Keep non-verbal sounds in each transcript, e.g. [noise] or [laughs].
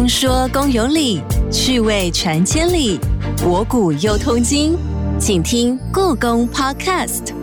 公说公有理，趣味传千里，博古又通今，请听故宫 Podcast。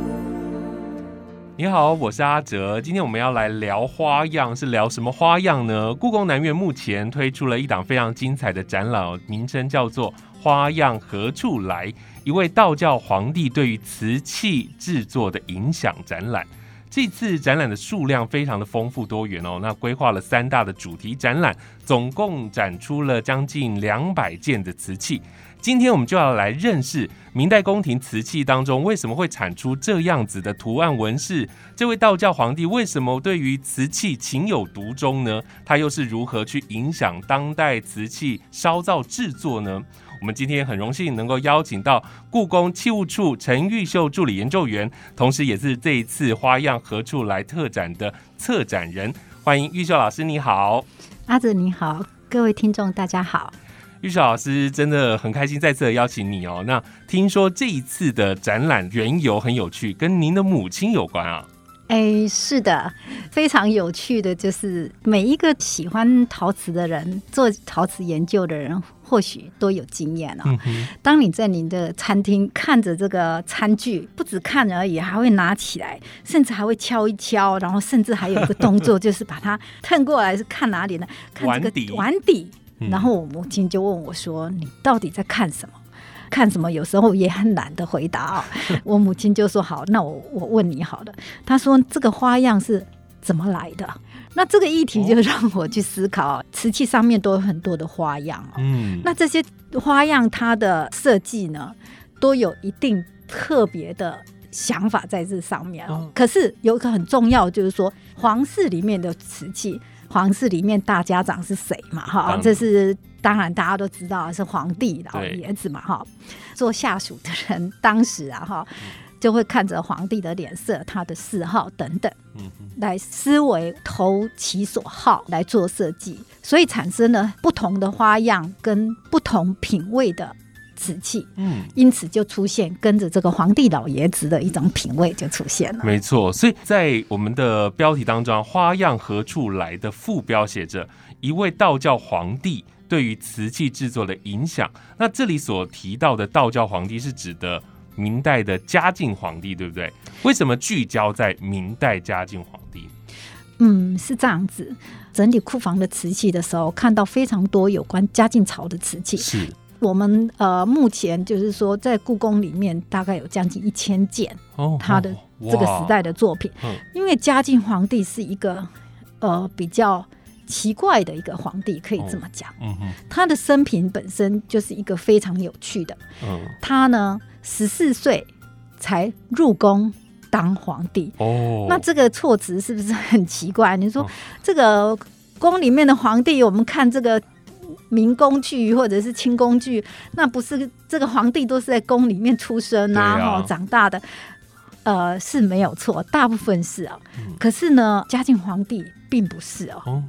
你好，我是阿哲。今天我们要来聊花样，是聊什么花样呢？故宫南院目前推出了一档非常精彩的展览，名称叫做《花样何处来》，一位道教皇帝对于瓷器制作的影响展览。这次展览的数量非常的丰富多元哦，那规划了三大的主题展览，总共展出了将近两百件的瓷器。今天我们就要来认识明代宫廷瓷器当中为什么会产出这样子的图案纹饰，这位道教皇帝为什么对于瓷器情有独钟呢？他又是如何去影响当代瓷器烧造制作呢？我们今天很荣幸能够邀请到故宫器物处陈玉秀助理研究员，同时也是这一次花样何处来特展的策展人。欢迎玉秀老师，你好，阿泽你好，各位听众大家好。玉秀老师真的很开心再次的邀请你哦。那听说这一次的展览缘由很有趣，跟您的母亲有关啊。哎，是的，非常有趣的，就是每一个喜欢陶瓷的人，做陶瓷研究的人，或许都有经验哦。当你在您的餐厅看着这个餐具，不止看而已，还会拿起来，甚至还会敲一敲，然后甚至还有一个动作，就是把它腾过来，是看哪里呢？[laughs] 看这个碗底。然后我母亲就问我说：“你到底在看什么？看什么？”有时候也很懒得回答啊。我母亲就说：“好，那我我问你好了。”她说：“这个花样是怎么来的？”那这个议题就让我去思考，瓷器上面都有很多的花样嗯，那这些花样它的设计呢，都有一定特别的想法在这上面哦。可是有一个很重要，就是说皇室里面的瓷器。皇室里面大家长是谁嘛？哈，这是当然大家都知道是皇帝老爷子嘛？哈，做下属的人当时啊哈，就会看着皇帝的脸色、他的嗜好等等，嗯来思维投其所好来做设计，所以产生了不同的花样跟不同品味的。瓷器，嗯，因此就出现跟着这个皇帝老爷子的一种品味就出现了。没错，所以在我们的标题当中，“花样何处来”的副标写着一位道教皇帝对于瓷器制作的影响。那这里所提到的道教皇帝是指的明代的嘉靖皇帝，对不对？为什么聚焦在明代嘉靖皇帝？嗯，是这样子。整理库房的瓷器的时候，看到非常多有关嘉靖朝的瓷器。是。我们呃，目前就是说，在故宫里面大概有将近一千件，他的这个时代的作品。因为嘉靖皇帝是一个呃比较奇怪的一个皇帝，可以这么讲。嗯他的生平本身就是一个非常有趣的。嗯，他呢十四岁才入宫当皇帝。哦，那这个措辞是不是很奇怪？你说这个宫里面的皇帝，我们看这个。明宫剧或者是清宫剧，那不是这个皇帝都是在宫里面出生啊，哈，长大的，呃，是没有错，大部分是啊。可是呢，嘉靖皇帝并不是哦。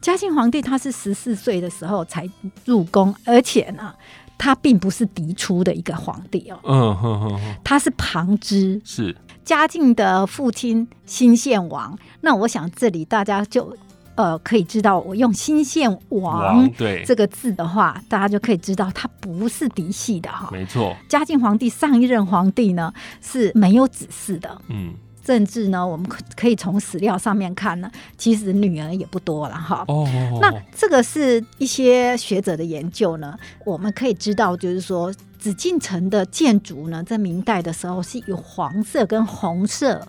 嘉靖皇帝他是十四岁的时候才入宫，而且呢，他并不是嫡出的一个皇帝哦。嗯哼哼，他是旁支，是嘉靖的父亲新献王。那我想这里大家就。呃，可以知道我用“新献王”这个字的话，大家就可以知道他不是嫡系的哈。没错，嘉靖皇帝上一任皇帝呢是没有子嗣的。嗯，甚至呢，我们可以从史料上面看呢，其实女儿也不多了哈。哦，那这个是一些学者的研究呢，我们可以知道，就是说紫禁城的建筑呢，在明代的时候是以黄色跟红色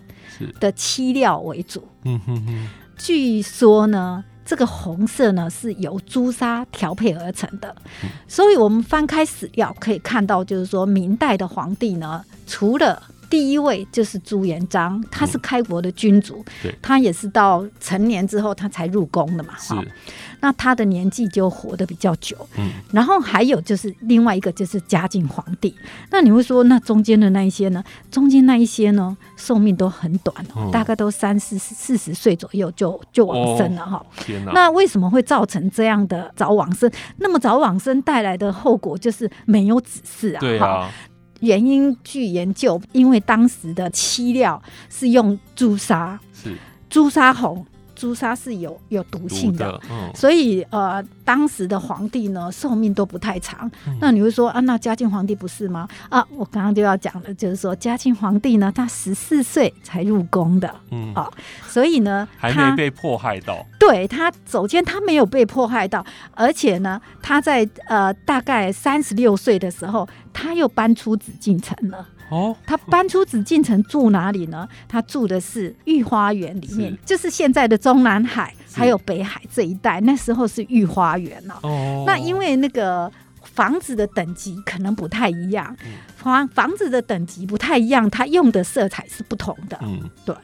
的漆料为主。嗯哼哼。据说呢，这个红色呢是由朱砂调配而成的，所以我们翻开史料可以看到，就是说明代的皇帝呢，除了第一位就是朱元璋，他是开国的君主，他也是到成年之后他才入宫的嘛，是。那他的年纪就活得比较久，嗯。然后还有就是另外一个就是嘉靖皇帝，那你会说那中间的那一些呢？中间那一些呢，寿命都很短，大概都三四四十岁左右就就往生了哈。天那为什么会造成这样的早往生？那么早往生带来的后果就是没有子嗣啊。对啊。原因据研究，因为当时的漆料是用朱砂，是朱砂红。朱砂是有有毒性的，所以呃，当时的皇帝呢寿命都不太长。那你会说啊，那嘉靖皇帝不是吗？啊，我刚刚就要讲的，就是说嘉靖皇帝呢，他十四岁才入宫的，嗯啊，所以呢，还没被迫害到。对他，首先他没有被迫害到，而且呢，他在呃大概三十六岁的时候，他又搬出紫禁城了。哦，他搬出紫禁城住哪里呢？他住的是御花园里面，就是现在的中南海还有北海这一带。那时候是御花园哦。那因为那个房子的等级可能不太一样，房房子的等级不太一样，他用的色彩是不同的。嗯，对。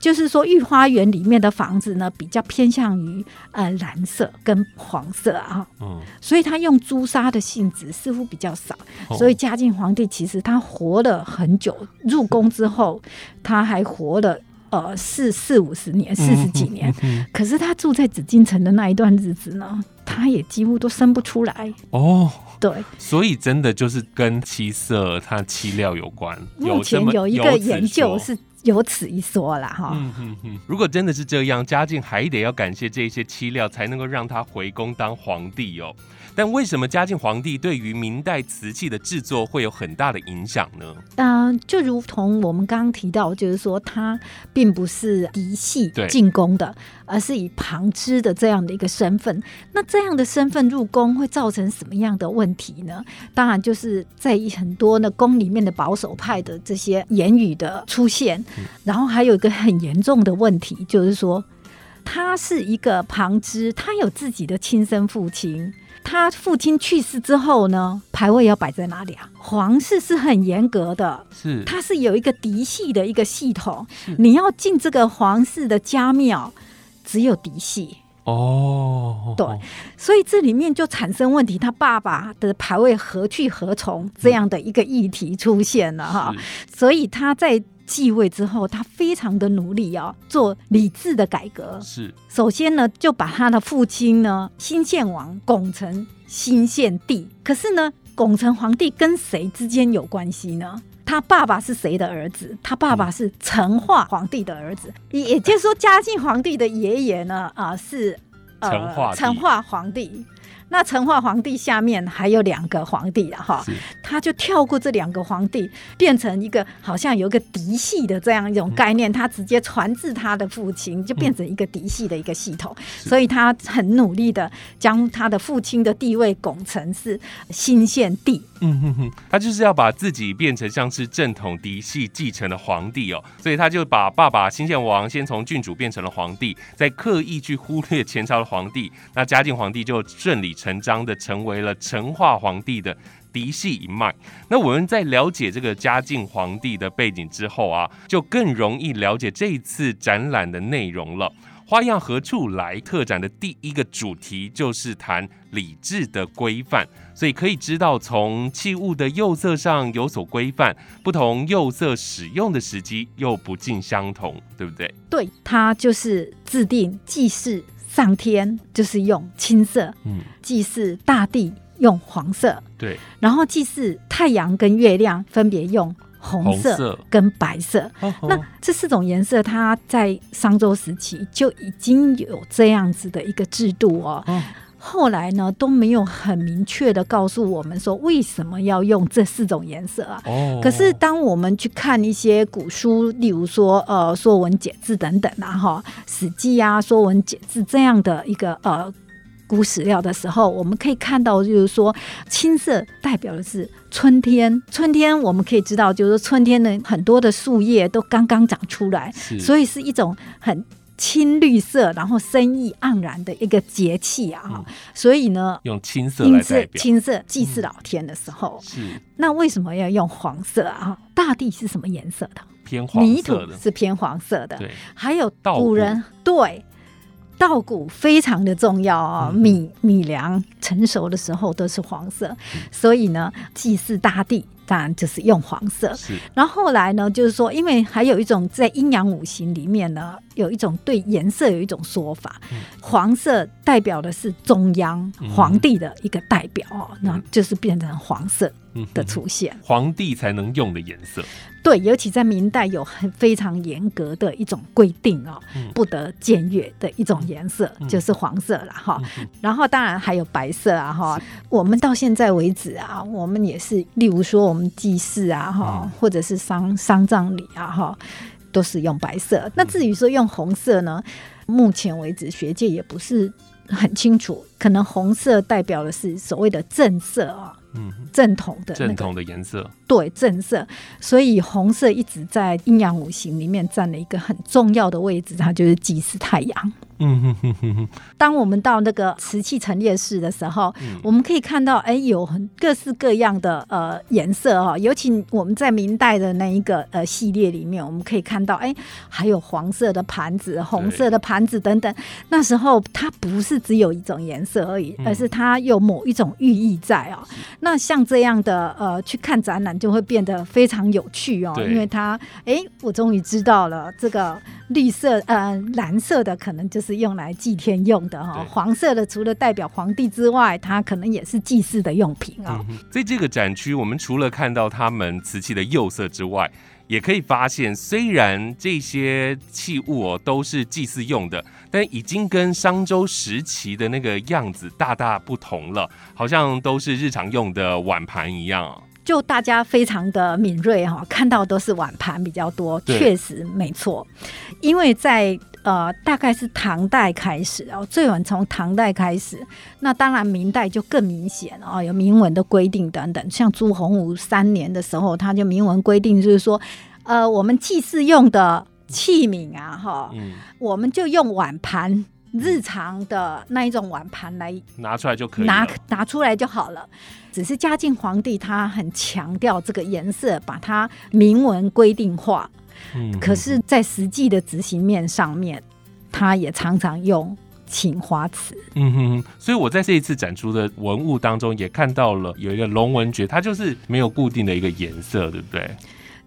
就是说，御花园里面的房子呢，比较偏向于呃蓝色跟黄色啊，嗯，所以他用朱砂的性质似乎比较少。所以嘉靖皇帝其实他活了很久，入宫之后他还活了呃四四五十年，四十几年。可是他住在紫禁城的那一段日子呢，他也几乎都生不出来哦。对，所以真的就是跟七色它漆料有关。目前有一个研究是。有此一说了哈。嗯嗯嗯，如果真的是这样，嘉靖还得要感谢这些漆料，才能够让他回宫当皇帝哦。但为什么嘉靖皇帝对于明代瓷器的制作会有很大的影响呢？嗯，就如同我们刚刚提到，就是说他并不是嫡系进宫的，而是以旁支的这样的一个身份。那这样的身份入宫会造成什么样的问题呢？当然就是在很多呢宫里面的保守派的这些言语的出现，然后还有一个很严重的问题，就是说他是一个旁支，他有自己的亲生父亲。他父亲去世之后呢，牌位要摆在哪里啊？皇室是很严格的，是。它是有一个嫡系的一个系统，你要进这个皇室的家庙，只有嫡系哦。对，所以这里面就产生问题，他爸爸的牌位何去何从这样的一个议题出现了哈，所以他在。继位之后，他非常的努力啊，做理智的改革。是，首先呢，就把他的父亲呢，新献王拱成新献帝。可是呢，拱成皇帝跟谁之间有关系呢？他爸爸是谁的儿子？他爸爸是成化皇帝的儿子，也就是说，嘉靖皇帝的爷爷呢，啊，是成化成化皇帝。那成化皇帝下面还有两个皇帝啊，哈，他就跳过这两个皇帝，变成一个好像有一个嫡系的这样一种概念，他直接传至他的父亲，就变成一个嫡系的一个系统。所以他很努力的将他的父亲的地位拱成是新献帝。嗯哼哼，他就是要把自己变成像是正统嫡系继承的皇帝哦，所以他就把爸爸新献王先从郡主变成了皇帝，再刻意去忽略前朝的皇帝，那嘉靖皇帝就顺理。成章的成为了成化皇帝的嫡系一脉。那我们在了解这个嘉靖皇帝的背景之后啊，就更容易了解这一次展览的内容了。花样何处来？特展的第一个主题就是谈礼制的规范，所以可以知道从器物的釉色上有所规范，不同釉色使用的时机又不尽相同，对不对？对，它就是制定祭祀。上天就是用青色，嗯，祭祀大地用黄色，对，然后祭祀太阳跟月亮分别用红色跟白色。那这四种颜色，它在商周时期就已经有这样子的一个制度哦。后来呢都没有很明确的告诉我们说为什么要用这四种颜色啊？哦。可是当我们去看一些古书，例如说呃《说文解字》等等啊，哈，《史记》啊，《说文解字》这样的一个呃古史料的时候，我们可以看到，就是说青色代表的是春天。春天我们可以知道，就是春天的很多的树叶都刚刚长出来，所以是一种很。青绿色，然后生意盎然的一个节气啊，所以呢，用青色来代表青色祭祀老天的时候。是，那为什么要用黄色啊？大地是什么颜色的？偏黄泥土是偏黄色的。对，还有古人对稻谷非常的重要啊，米米粮成熟的时候都是黄色，所以呢，祭祀大地。当然就是用黄色，然后后来呢，就是说，因为还有一种在阴阳五行里面呢，有一种对颜色有一种说法，黄色代表的是中央皇帝的一个代表哦，那就是变成黄色的出现，皇帝才能用的颜色。对，尤其在明代有很非常严格的一种规定哦，不得僭越的一种颜色就是黄色了哈。然后当然还有白色啊哈。我们到现在为止啊，我们也是，例如说我们祭祀啊哈，或者是丧丧葬礼啊哈，都是用白色。那至于说用红色呢，目前为止学界也不是很清楚，可能红色代表的是所谓的正色啊。嗯，正统的正统的颜色，对正色，所以红色一直在阴阳五行里面占了一个很重要的位置，它就是祭祀太阳。嗯哼哼哼哼。当我们到那个瓷器陈列室的时候，我们可以看到，哎，有很各式各样的呃颜色哈。尤其我们在明代的那一个呃系列里面，我们可以看到，哎，还有黄色的盘子、红色的盘子等等。那时候它不是只有一种颜色而已，而是它有某一种寓意在啊。那像这样的呃去看展览，就会变得非常有趣哦，因为它，哎，我终于知道了这个绿色呃蓝色的可能就是。是用来祭天用的哈，黄色的除了代表皇帝之外，它可能也是祭祀的用品啊。在这个展区，我们除了看到他们瓷器的釉色之外，也可以发现，虽然这些器物哦都是祭祀用的，但已经跟商周时期的那个样子大大不同了，好像都是日常用的碗盘一样。就大家非常的敏锐哈，看到都是碗盘比较多，确实没错，因为在。呃，大概是唐代开始哦，最晚从唐代开始。那当然，明代就更明显哦，有明文的规定等等。像朱洪武三年的时候，他就明文规定，就是说，呃，我们祭祀用的器皿啊，哈，我们就用碗盘，日常的那一种碗盘来拿出来就可以，拿拿出来就好了。只是嘉靖皇帝他很强调这个颜色，把它明文规定化。可是，在实际的执行面上面，他也常常用青花瓷。嗯哼，所以我在这一次展出的文物当中，也看到了有一个龙纹爵，它就是没有固定的一个颜色，对不对？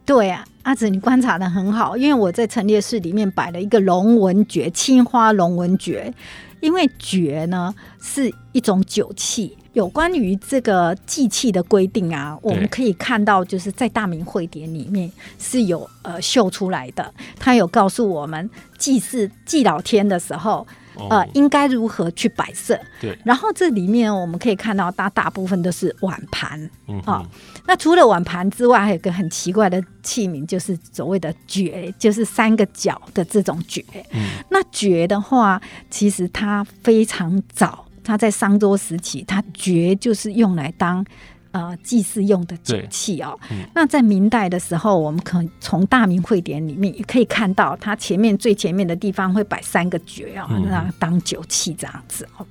对啊，阿紫，你观察的很好，因为我在陈列室里面摆了一个龙纹爵，青花龙纹爵，因为爵呢是一种酒器。有关于这个祭器的规定啊，我们可以看到，就是在大明会典里面是有呃秀出来的，他有告诉我们祭祀祭老天的时候，呃，应该如何去摆设。对，然后这里面我们可以看到，大大部分都是碗盘啊。那除了碗盘之外，还有个很奇怪的器皿，就是所谓的爵，就是三个角的这种爵。嗯，那爵的话，其实它非常早。它在商周时期，它绝就是用来当呃祭祀用的酒器哦。那在明代的时候，我们可从大明会典里面也可以看到，它前面最前面的地方会摆三个爵哦，那当酒器这样子哦。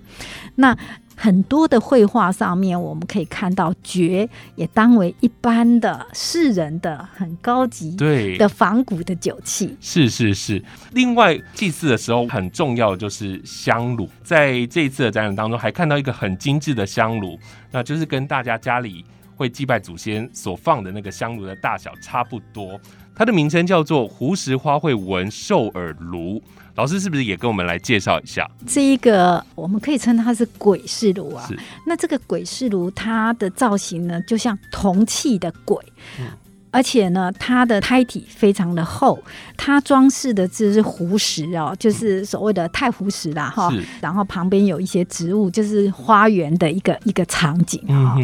那很多的绘画上面，我们可以看到爵也当为一般的世人的很高级对的仿古的酒器。是是是。另外祭祀的时候很重要的就是香炉，在这一次的展览当中还看到一个很精致的香炉，那就是跟大家家里会祭拜祖先所放的那个香炉的大小差不多。它的名称叫做胡石花卉纹兽耳炉。老师是不是也跟我们来介绍一下？这一个我们可以称它是鬼式炉啊。那这个鬼式炉，它的造型呢，就像铜器的鬼，而且呢，它的胎体非常的厚，它装饰的这是湖石哦，就是所谓的太湖石啦哈。然后旁边有一些植物，就是花园的一个一个场景啊。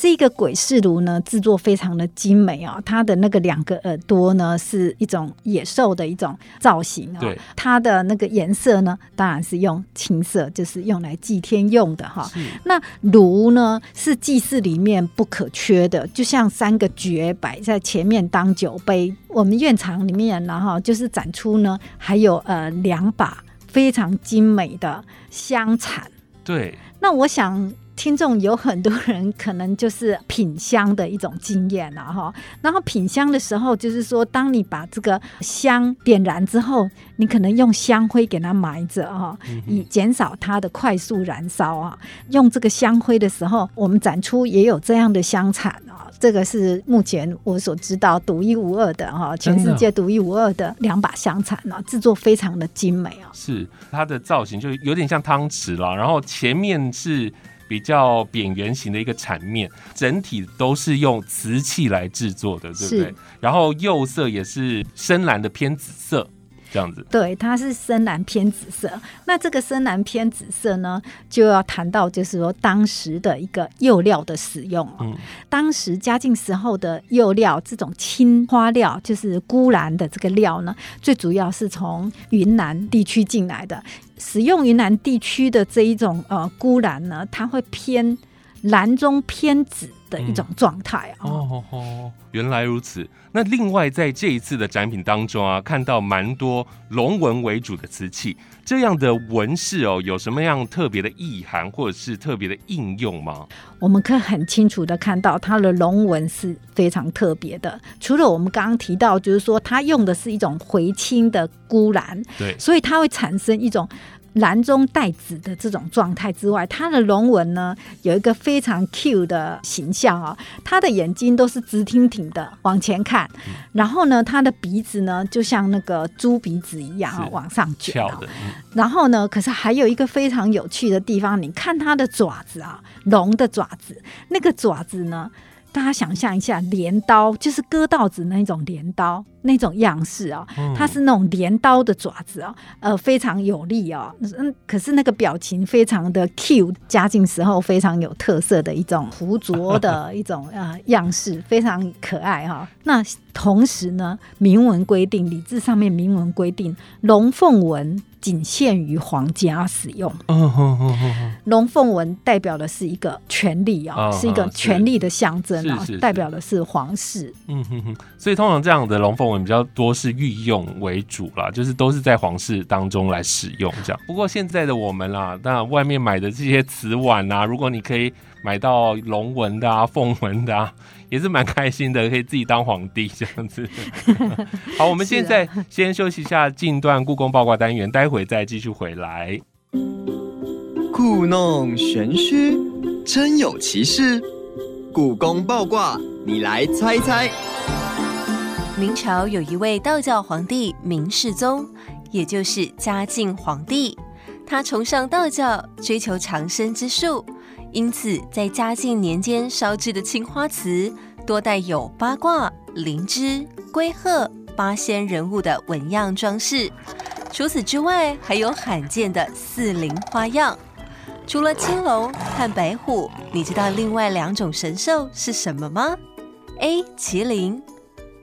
这个鬼式炉呢，制作非常的精美啊！它的那个两个耳朵呢，是一种野兽的一种造型啊。它的那个颜色呢，当然是用青色，就是用来祭天用的哈。那炉呢，是祭祀里面不可缺的，就像三个爵摆在前面当酒杯。我们院场里面然后，就是展出呢，还有呃两把非常精美的香铲。对。那我想。听众有很多人可能就是品香的一种经验了哈，然后品香的时候，就是说，当你把这个香点燃之后，你可能用香灰给它埋着哈，以减少它的快速燃烧啊。用这个香灰的时候，我们展出也有这样的香铲啊，这个是目前我所知道独一无二的哈，全世界独一无二的两把香铲啊，制作非常的精美啊。是它的造型就有点像汤匙了，然后前面是。比较扁圆形的一个铲面，整体都是用瓷器来制作的，对不对？然后釉色也是深蓝的偏紫色。这样子，对，它是深蓝偏紫色。那这个深蓝偏紫色呢，就要谈到就是说当时的一个釉料的使用。嗯，当时嘉靖时候的釉料，这种青花料，就是钴蓝的这个料呢，最主要是从云南地区进来的。使用云南地区的这一种呃钴蓝呢，它会偏蓝中偏紫。的一种状态啊！哦哦，原来如此。那另外在这一次的展品当中啊，看到蛮多龙纹为主的瓷器，这样的纹饰哦，有什么样特别的意涵或者是特别的应用吗？我们可以很清楚的看到，它的龙纹是非常特别的。除了我们刚刚提到，就是说它用的是一种回青的钴蓝，对，所以它会产生一种。蓝中带紫的这种状态之外，它的龙纹呢有一个非常 Q 的形象啊，它的眼睛都是直挺挺的往前看，然后呢，它的鼻子呢就像那个猪鼻子一样往上卷，然后呢，可是还有一个非常有趣的地方，你看它的爪子啊，龙的爪子，那个爪子呢。大家想象一下，镰刀就是割稻子那种镰刀那种样式啊，它是那种镰刀的爪子啊，呃，非常有力啊。嗯，可是那个表情非常的 Q，嘉靖时候非常有特色的一种胡着的 [laughs] 一种呃样式，非常可爱哈。那同时呢，明文规定，礼制上面明文规定，龙凤纹。仅限于皇家使用。龙凤纹代表的是一个权力啊，是一个权力的象征啊，代表的是皇室。嗯哼哼，所以通常这样的龙凤纹比较多是御用为主啦，就是都是在皇室当中来使用这样。不过现在的我们啦，那外面买的这些瓷碗啊，如果你可以。买到龙纹的啊，凤纹的啊，也是蛮开心的，可以自己当皇帝这样子。[laughs] 好，我们现在先休息一下，进段故宫八卦单元，待会再继续回来。故弄玄虚，真有其事。故宫八卦，你来猜猜。明朝有一位道教皇帝明世宗，也就是嘉靖皇帝，他崇尚道教，追求长生之术。因此，在嘉靖年间烧制的青花瓷，多带有八卦、灵芝、龟鹤、八仙人物的纹样装饰。除此之外，还有罕见的四灵花样。除了青龙和白虎，你知道另外两种神兽是什么吗？A. 麒麟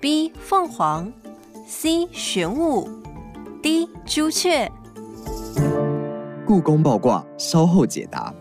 ，B. 凤凰，C. 玄武，D. 朱雀。故宫爆卦，稍后解答。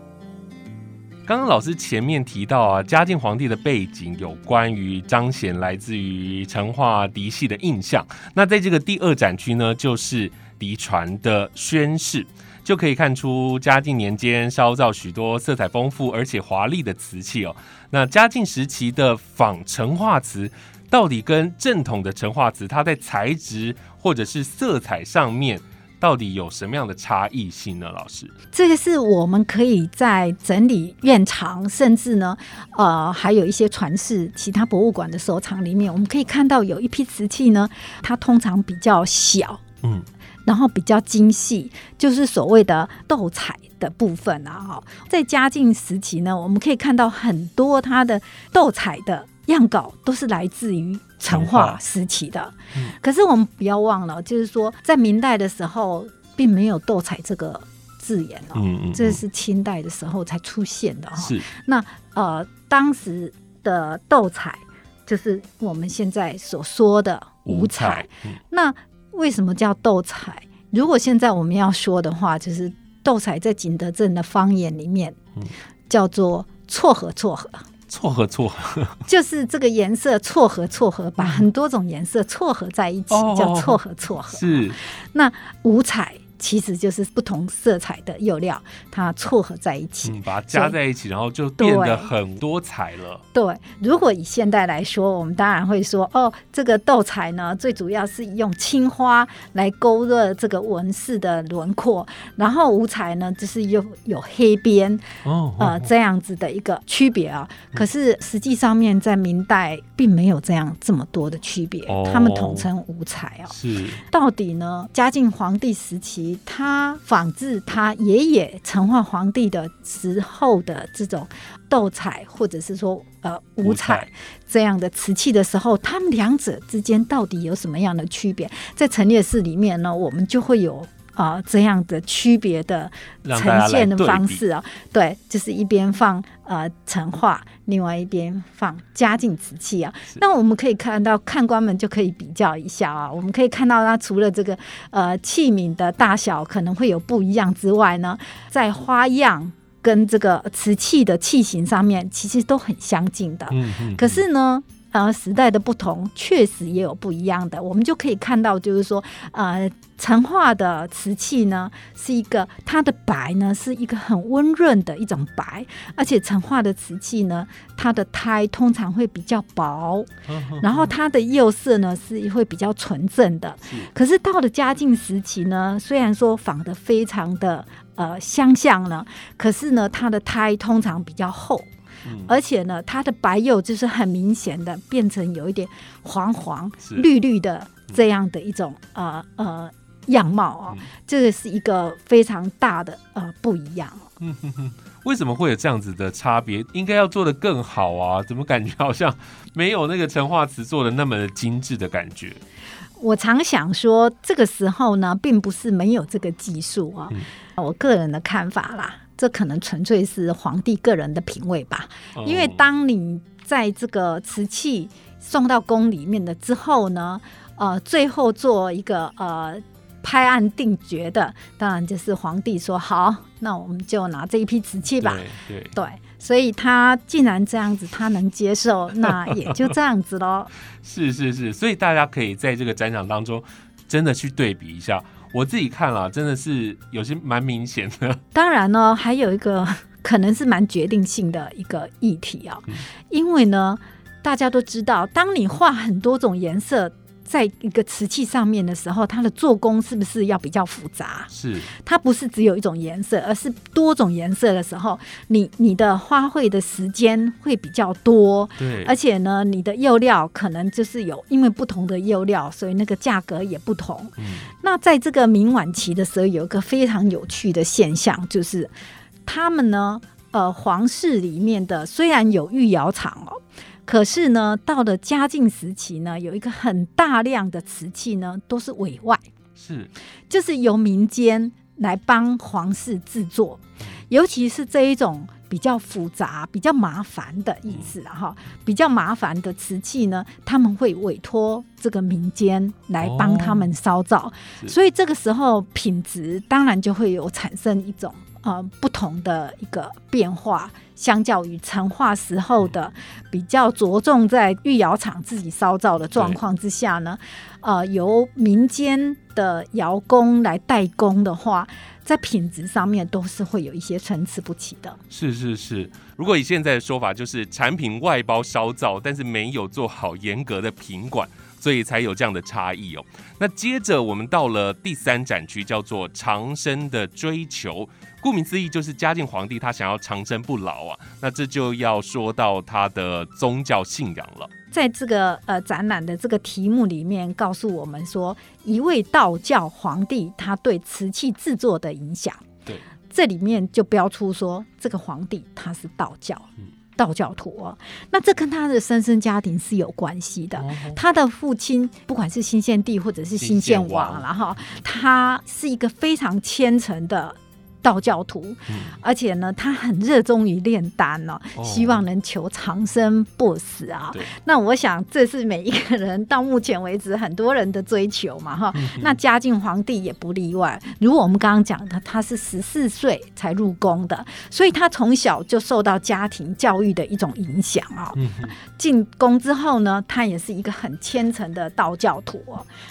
刚刚老师前面提到啊，嘉靖皇帝的背景有关于彰显来自于成化嫡系的印象。那在这个第二展区呢，就是嫡传的宣誓，就可以看出嘉靖年间烧造许多色彩丰富而且华丽的瓷器哦。那嘉靖时期的仿成化瓷，到底跟正统的成化瓷，它在材质或者是色彩上面？到底有什么样的差异性呢？老师，这个是我们可以在整理院藏，甚至呢，呃，还有一些传世其他博物馆的收藏里面，我们可以看到有一批瓷器呢，它通常比较小，嗯，然后比较精细，就是所谓的斗彩的部分啊。哈，在嘉靖时期呢，我们可以看到很多它的斗彩的样稿都是来自于。成化时期的，可是我们不要忘了，就是说在明代的时候，并没有斗彩这个字眼哦，嗯嗯，这是清代的时候才出现的哈。是，那呃，当时的斗彩就是我们现在所说的五彩。那为什么叫斗彩？如果现在我们要说的话，就是斗彩在景德镇的方言里面叫做撮合撮合。错合撮合，[laughs] 就是这个颜色撮合撮合，把很多种颜色撮合在一起，叫撮合撮合。是，那五彩。其实就是不同色彩的釉料，它撮合在一起，把它加在一起，然后就变得很多彩了。对，如果以现代来说，我们当然会说，哦，这个斗彩呢，最主要是用青花来勾勒这个纹饰的轮廓，然后五彩呢，就是有有黑边，哦，呃，这样子的一个区别啊。可是实际上面在明代并没有这样这么多的区别，他们统称五彩啊。是，到底呢？嘉靖皇帝时期。其他仿制他爷爷成化皇帝的时候的这种斗彩，或者是说呃五彩这样的瓷器的时候，他们两者之间到底有什么样的区别？在陈列室里面呢，我们就会有。啊，这样的区别的呈现的方式啊，对，就是一边放呃成化，另外一边放嘉靖瓷器啊。那我们可以看到，看官们就可以比较一下啊。我们可以看到，它除了这个呃器皿的大小可能会有不一样之外呢，在花样跟这个瓷器的器型上面，其实都很相近的。嗯嗯。可是呢？呃，时代的不同确实也有不一样的，我们就可以看到，就是说，呃，成化的瓷器呢，是一个它的白呢，是一个很温润的一种白，而且成化的瓷器呢，它的胎通常会比较薄，然后它的釉色呢是会比较纯正的。可是到了嘉靖时期呢，虽然说仿的非常的呃相像呢，可是呢，它的胎通常比较厚。而且呢，它的白釉就是很明显的变成有一点黄黄、绿绿的这样的一种呃呃样貌啊，这个是一个非常大的呃不一样。嗯哼哼，为什么会有这样子的差别？应该要做的更好啊？怎么感觉好像没有那个陈化瓷做的那么精致的感觉？我常想说，这个时候呢，并不是没有这个技术啊，我个人的看法啦。这可能纯粹是皇帝个人的品味吧，因为当你在这个瓷器送到宫里面的之后呢，呃，最后做一个呃拍案定决的，当然就是皇帝说好，那我们就拿这一批瓷器吧。对对，所以他既然这样子，他能接受，那也就这样子喽。[laughs] 是是是，所以大家可以在这个展场当中真的去对比一下。我自己看了，真的是有些蛮明显的。当然呢，还有一个可能是蛮决定性的一个议题啊，因为呢，大家都知道，当你画很多种颜色。在一个瓷器上面的时候，它的做工是不是要比较复杂？是，它不是只有一种颜色，而是多种颜色的时候，你你的花卉的时间会比较多。对，而且呢，你的釉料可能就是有，因为不同的釉料，所以那个价格也不同。嗯，那在这个明晚期的时候，有一个非常有趣的现象，就是他们呢，呃，皇室里面的虽然有御窑厂哦。可是呢，到了嘉靖时期呢，有一个很大量的瓷器呢，都是委外，是，就是由民间来帮皇室制作，尤其是这一种比较复杂、比较麻烦的意思哈，比较麻烦的瓷器呢，他们会委托这个民间来帮他们烧造，所以这个时候品质当然就会有产生一种。呃，不同的一个变化，相较于成化时候的比较着重在御窑厂自己烧造的状况之下呢，呃，由民间的窑工来代工的话，在品质上面都是会有一些参差不齐的。是是是，如果以现在的说法，就是产品外包烧造，但是没有做好严格的品管。所以才有这样的差异哦。那接着我们到了第三展区，叫做长生的追求。顾名思义，就是嘉靖皇帝他想要长生不老啊。那这就要说到他的宗教信仰了。在这个呃展览的这个题目里面，告诉我们说，一位道教皇帝他对瓷器制作的影响。对，这里面就标出说，这个皇帝他是道教。嗯。道教徒哦，那这跟他的生生家庭是有关系的。他的父亲不管是新献帝或者是新献王，然后他是一个非常虔诚的。道教徒，而且呢，他很热衷于炼丹呢，希望能求长生不死啊。那我想，这是每一个人到目前为止很多人的追求嘛，哈。那嘉靖皇帝也不例外。如果我们刚刚讲的，他是十四岁才入宫的，所以他从小就受到家庭教育的一种影响啊。进宫之后呢，他也是一个很虔诚的道教徒。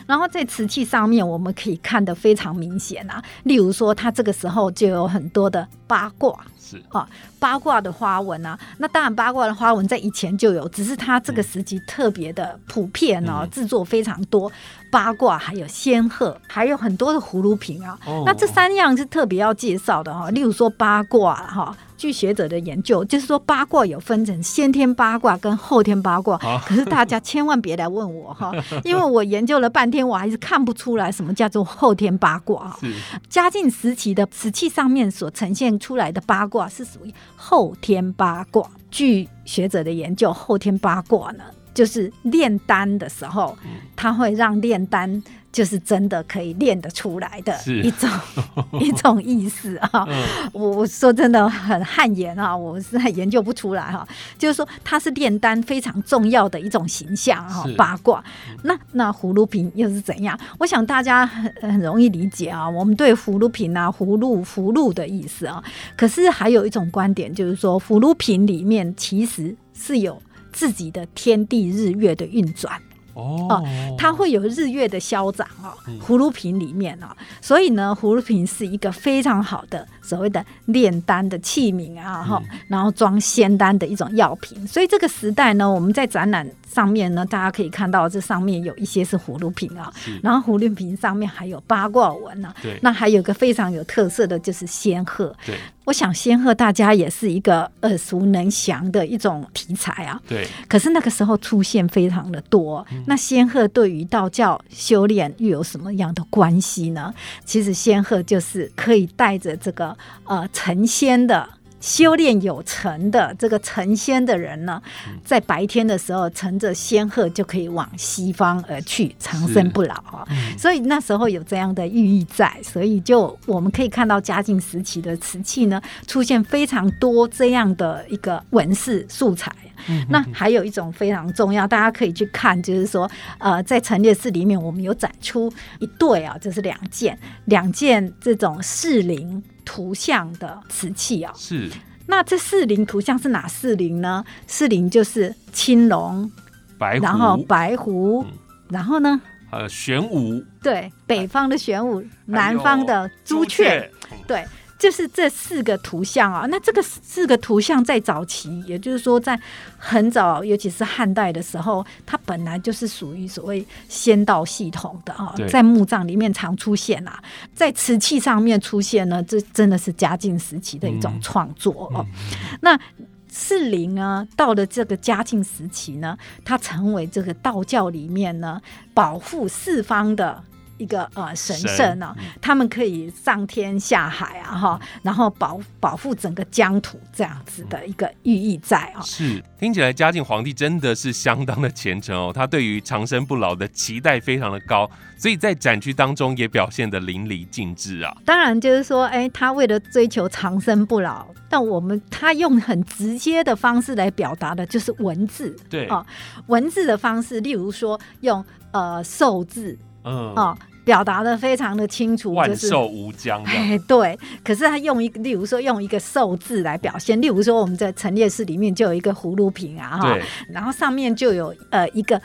然后在瓷器上面，我们可以看得非常明显啊。例如说，他这个时候就就有很多的八卦，是啊，八卦的花纹啊，那当然八卦的花纹在以前就有，只是它这个时期特别的普遍哦，制作非常多。八卦还有仙鹤，还有很多的葫芦瓶啊，那这三样是特别要介绍的哈。例如说八卦哈，据学者的研究，就是说八卦有分成先天八卦跟后天八卦。可是大家千万别来问我哈，[laughs] 因为我研究了半天，我还是看不出来什么叫做后天八卦。嘉靖时期的瓷器上面所呈现出来的八卦是属于后天八卦。据学者的研究，后天八卦呢，就是炼丹的时候，它会让炼丹。就是真的可以练得出来的一种 [laughs] 一种意思啊！我我说真的很汗颜啊，我实在研究不出来哈。就是说，它是炼丹非常重要的一种形象哈。八卦，那那葫芦瓶又是怎样？我想大家很很容易理解啊。我们对葫芦瓶啊，葫芦葫芦的意思啊。可是还有一种观点，就是说，葫芦瓶里面其实是有自己的天地日月的运转。哦，它会有日月的消长哦，葫芦瓶里面哦，所以呢，葫芦瓶是一个非常好的所谓的炼丹的器皿啊，哈，然后装仙丹的一种药品。所以这个时代呢，我们在展览上面呢，大家可以看到这上面有一些是葫芦瓶啊，然后葫芦瓶上面还有八卦纹呢。对，那还有个非常有特色的就是仙鹤。对。我想仙鹤大家也是一个耳熟能详的一种题材啊。对。可是那个时候出现非常的多。那仙鹤对于道教修炼又有什么样的关系呢？其实仙鹤就是可以带着这个呃成仙的。修炼有成的这个成仙的人呢，在白天的时候乘着仙鹤就可以往西方而去，长生不老啊。所以那时候有这样的寓意在，所以就我们可以看到嘉靖时期的瓷器呢，出现非常多这样的一个纹饰素材。那还有一种非常重要，大家可以去看，就是说，呃，在陈列室里面，我们有展出一对啊，就是两件两件这种适龄。图像的瓷器啊，是。那这四灵图像是哪四灵呢？四灵就是青龙、白，然后白狐，然后呢？呃，玄武。对，北方的玄武，南方的朱雀。对。就是这四个图像啊，那这个四个图像在早期，也就是说在很早，尤其是汉代的时候，它本来就是属于所谓仙道系统的啊，在墓葬里面常出现啊，在瓷器上面出现呢，这真的是嘉靖时期的一种创作哦。那四灵呢，到了这个嘉靖时期呢，它成为这个道教里面呢保护四方的。一个呃神圣呢，他们可以上天下海啊哈，然后保保护整个疆土这样子的一个寓意在啊。是听起来嘉靖皇帝真的是相当的虔诚哦，他对于长生不老的期待非常的高，所以在展区当中也表现的淋漓尽致啊。当然就是说，哎，他为了追求长生不老，但我们他用很直接的方式来表达的就是文字，对啊，文字的方式，例如说用呃寿字。嗯哦，表达的非常的清楚，万寿无疆。哎，对。可是他用一个，例如说用一个寿字来表现，例如说我们在陈列室里面就有一个葫芦瓶啊，哈，然后上面就有呃一个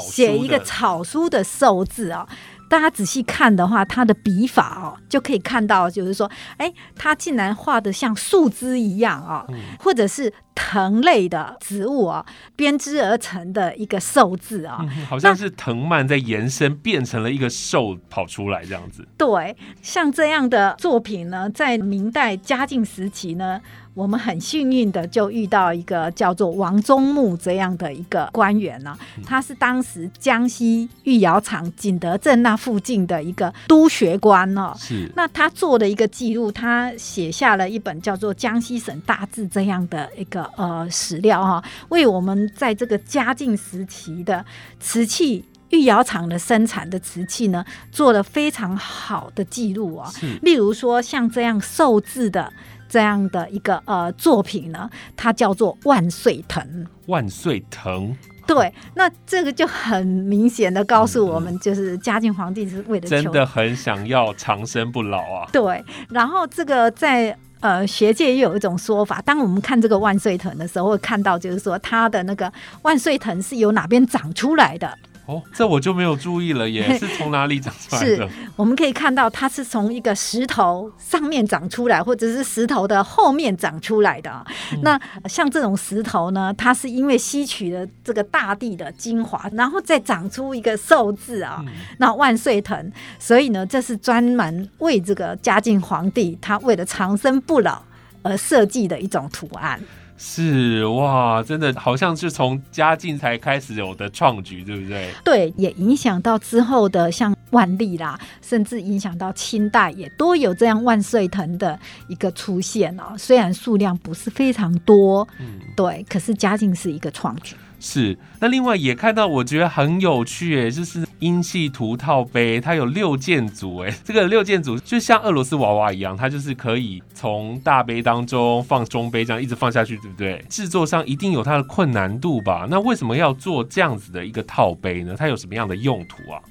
写一个草书的寿字啊。大家仔细看的话，他的笔法哦，就可以看到，就是说，哎，他竟然画的像树枝一样啊，或者是藤类的植物啊，编织而成的一个寿字啊，好像是藤蔓在延伸，变成了一个寿跑出来这样子。对，像这样的作品呢，在明代嘉靖时期呢。我们很幸运的就遇到一个叫做王宗木这样的一个官员呢，他是当时江西御窑厂景德镇那附近的一个督学官哦。是。那他做的一个记录，他写下了一本叫做《江西省大志》这样的一个呃史料哈，为我们在这个嘉靖时期的瓷器御窑厂的生产的瓷器呢，做了非常好的记录啊。例如说像这样寿字的。这样的一个呃作品呢，它叫做万岁藤。万岁藤，对，那这个就很明显的告诉我们，就是嘉靖皇帝是为了真的很想要长生不老啊。对，然后这个在呃学界也有一种说法，当我们看这个万岁藤的时候，会看到就是说它的那个万岁藤是由哪边长出来的。哦，这我就没有注意了，也 [laughs] 是从哪里长出来的？是我们可以看到，它是从一个石头上面长出来，或者是石头的后面长出来的。那像这种石头呢，它是因为吸取了这个大地的精华，然后再长出一个寿字啊，那万岁藤。所以呢，这是专门为这个嘉靖皇帝，他为了长生不老。而设计的一种图案。是哇，真的好像是从嘉靖才开始有的创举，对不对？对，也影响到之后的像万历啦，甚至影响到清代，也都有这样万岁藤的一个出现哦。虽然数量不是非常多，嗯，对，可是嘉靖是一个创举。是，那另外也看到，我觉得很有趣诶，就是英系图套杯，它有六件组诶，[laughs] 这个六件组就像俄罗斯娃娃一样，它就是可以从大杯当中放中杯，这样一直放下去，对不对？制作上一定有它的困难度吧？那为什么要做这样子的一个套杯呢？它有什么样的用途啊？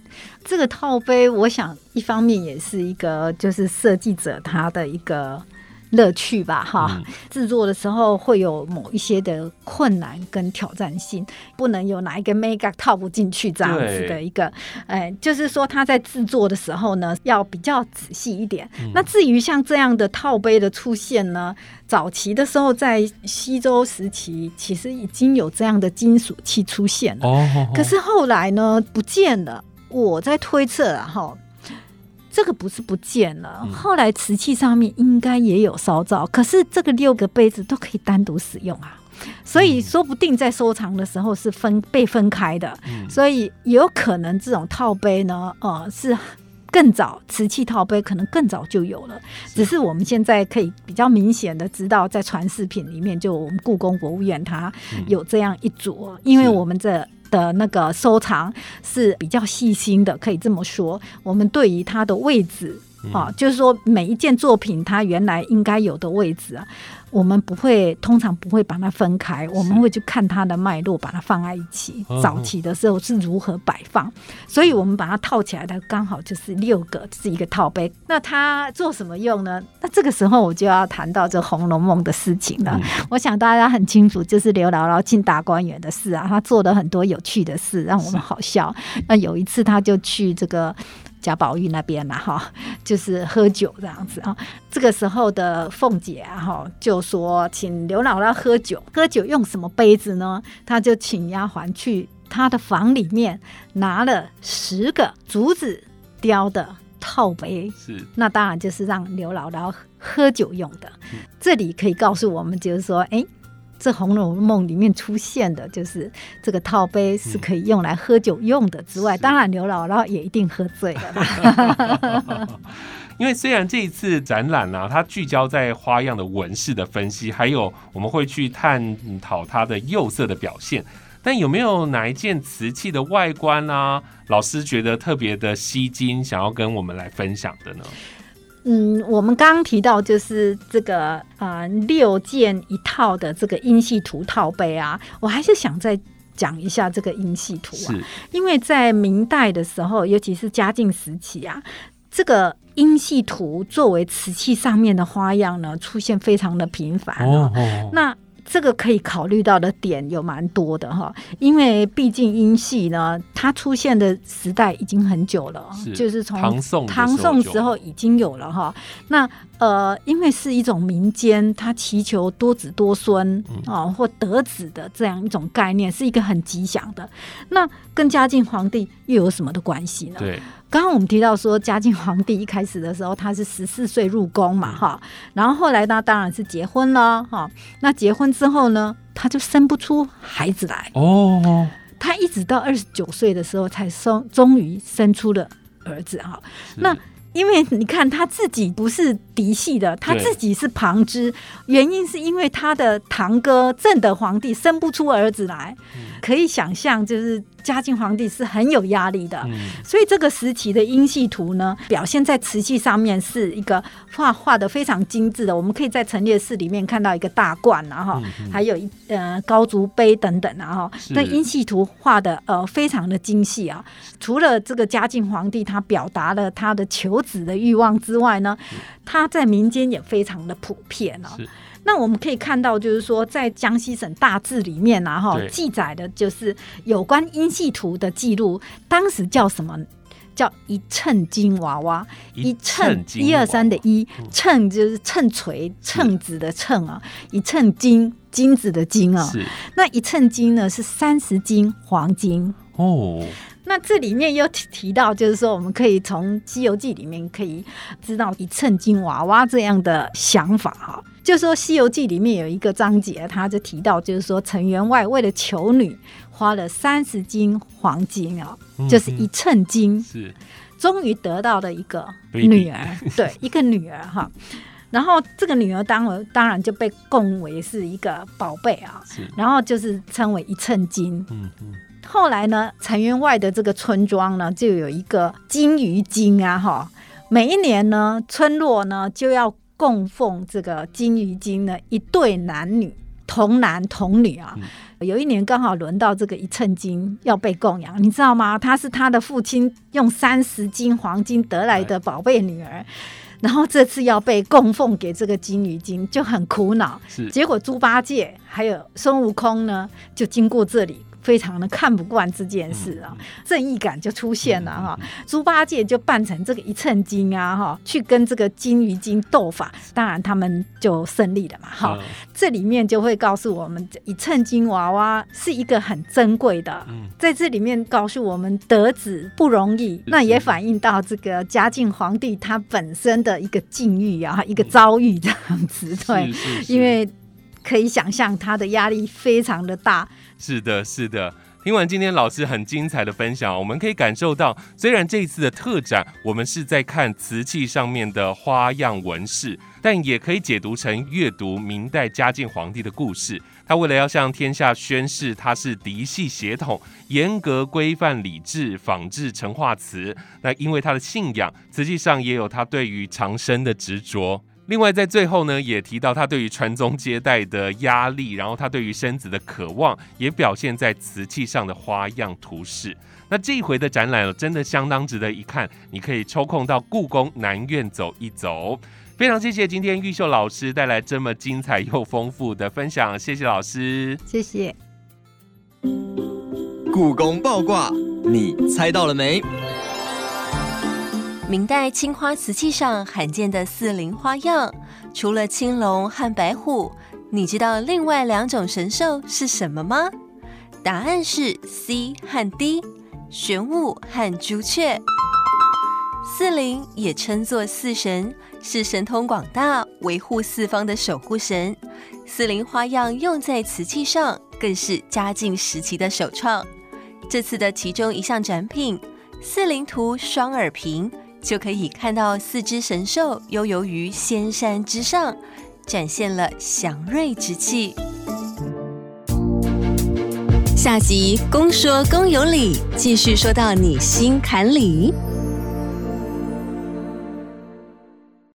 这个套杯，我想一方面也是一个就是设计者他的一个。乐趣吧，哈！制作的时候会有某一些的困难跟挑战性，不能有哪一个 mega 套不进去这样子的一个，哎，就是说他在制作的时候呢，要比较仔细一点。那至于像这样的套杯的出现呢，早期的时候在西周时期，其实已经有这样的金属器出现了，可是后来呢不见了。我在推测啊，哈。这个不是不见了，后来瓷器上面应该也有烧造，可是这个六个杯子都可以单独使用啊，所以说不定在收藏的时候是分被分开的，所以有可能这种套杯呢，呃，是更早瓷器套杯可能更早就有了，只是我们现在可以比较明显的知道，在传世品里面，就我们故宫博物院它有这样一组，因为我们这。的那个收藏是比较细心的，可以这么说。我们对于它的位置啊，就是说每一件作品它原来应该有的位置啊。我们不会，通常不会把它分开，我们会去看它的脉络，把它放在一起。早期的时候是如何摆放，所以我们把它套起来的刚好就是六个，是一个套杯。那它做什么用呢？那这个时候我就要谈到这《红楼梦》的事情了。我想大家很清楚，就是刘姥姥进大观园的事啊，她做了很多有趣的事，让我们好笑。那有一次，她就去这个。贾宝玉那边嘛，哈，就是喝酒这样子啊。这个时候的凤姐啊，哈，就说请刘姥姥喝酒，喝酒用什么杯子呢？她就请丫鬟去她的房里面拿了十个竹子雕的套杯，是，那当然就是让刘姥姥喝酒用的。这里可以告诉我们，就是说，哎。这《红楼梦》里面出现的就是这个套杯是可以用来喝酒用的之外，当然刘姥姥也一定喝醉了。[laughs] 因为虽然这一次展览呢，它聚焦在花样的纹饰的分析，还有我们会去探讨它的釉色的表现，但有没有哪一件瓷器的外观啊，老师觉得特别的吸睛，想要跟我们来分享的呢？嗯，我们刚刚提到就是这个啊六件一套的这个音系图套杯啊，我还是想再讲一下这个音系图啊，因为在明代的时候，尤其是嘉靖时期啊，这个音系图作为瓷器上面的花样呢，出现非常的频繁哦。那这个可以考虑到的点有蛮多的哈，因为毕竟音系呢，它出现的时代已经很久了，就是从唐宋唐宋时候已经有了哈。那呃，因为是一种民间，他祈求多子多孙啊，或得子的这样一种概念，是一个很吉祥的。那跟嘉靖皇帝又有什么的关系呢？对。刚刚我们提到说，嘉靖皇帝一开始的时候，他是十四岁入宫嘛，哈，然后后来呢，当然是结婚了，哈。那结婚之后呢，他就生不出孩子来哦。他一直到二十九岁的时候，才生，终于生出了儿子，哈。那因为你看他自己不是嫡系的，他自己是旁支，原因是因为他的堂哥正德皇帝生不出儿子来，可以想象就是。嘉靖皇帝是很有压力的，所以这个时期的音系图呢，表现在瓷器上面是一个画画的非常精致的。我们可以在陈列室里面看到一个大罐，然后还有一呃高足杯等等，然后那音系图画的呃非常的精细啊。除了这个嘉靖皇帝他表达了他的求子的欲望之外呢，他在民间也非常的普遍啊。那我们可以看到，就是说，在江西省大志里面啊，哈，记载的就是有关音系图的记录。当时叫什么？叫一秤金娃娃，一秤一二三的一秤就是秤锤秤子的秤啊，一秤金金子的金啊。那一秤金呢是三十斤黄金哦。那这里面又提提到，就是说我们可以从《西游记》里面可以知道一寸金娃娃这样的想法哈。就是说《西游记》里面有一个章节，他就提到，就是说陈员外为了求女，花了三十斤黄金啊，就是一寸金，是终于得到了一个女儿，[laughs] 对，一个女儿哈。然后这个女儿当然当然就被供为是一个宝贝啊，然后就是称为一寸金。嗯嗯。后来呢，陈员外的这个村庄呢，就有一个金鱼精啊，哈，每一年呢，村落呢就要供奉这个金鱼精呢一对男女，童男童女啊。有一年刚好轮到这个一寸金要被供养，你知道吗？他是他的父亲用三十斤黄金得来的宝贝女儿。然后这次要被供奉给这个金鱼精，就很苦恼。是，结果猪八戒还有孙悟空呢，就经过这里。非常的看不惯这件事啊，正义感就出现了哈。猪八戒就扮成这个一寸金啊哈，去跟这个金鱼精斗法，当然他们就胜利了嘛哈。这里面就会告诉我们，一寸金娃娃是一个很珍贵的，在这里面告诉我们得子不容易，那也反映到这个嘉靖皇帝他本身的一个境遇啊，一个遭遇这样子对，因为可以想象他的压力非常的大。是的，是的。听完今天老师很精彩的分享，我们可以感受到，虽然这一次的特展我们是在看瓷器上面的花样纹饰，但也可以解读成阅读明代嘉靖皇帝的故事。他为了要向天下宣誓他是嫡系血统，严格规范礼制，仿制成化瓷。那因为他的信仰，瓷器上也有他对于长生的执着。另外，在最后呢，也提到他对于传宗接代的压力，然后他对于生子的渴望，也表现在瓷器上的花样图式。那这一回的展览真的相当值得一看，你可以抽空到故宫南院走一走。非常谢谢今天玉秀老师带来这么精彩又丰富的分享，谢谢老师，谢谢。故宫爆卦，你猜到了没？明代青花瓷器上罕见的四灵花样，除了青龙和白虎，你知道另外两种神兽是什么吗？答案是 C 和 D，玄武和朱雀。四灵也称作四神，是神通广大、维护四方的守护神。四灵花样用在瓷器上，更是嘉靖时期的首创。这次的其中一项展品——四灵图双耳瓶。就可以看到四只神兽悠游于仙山之上，展现了祥瑞之气。下集公说公有理，继续说到你心坎里。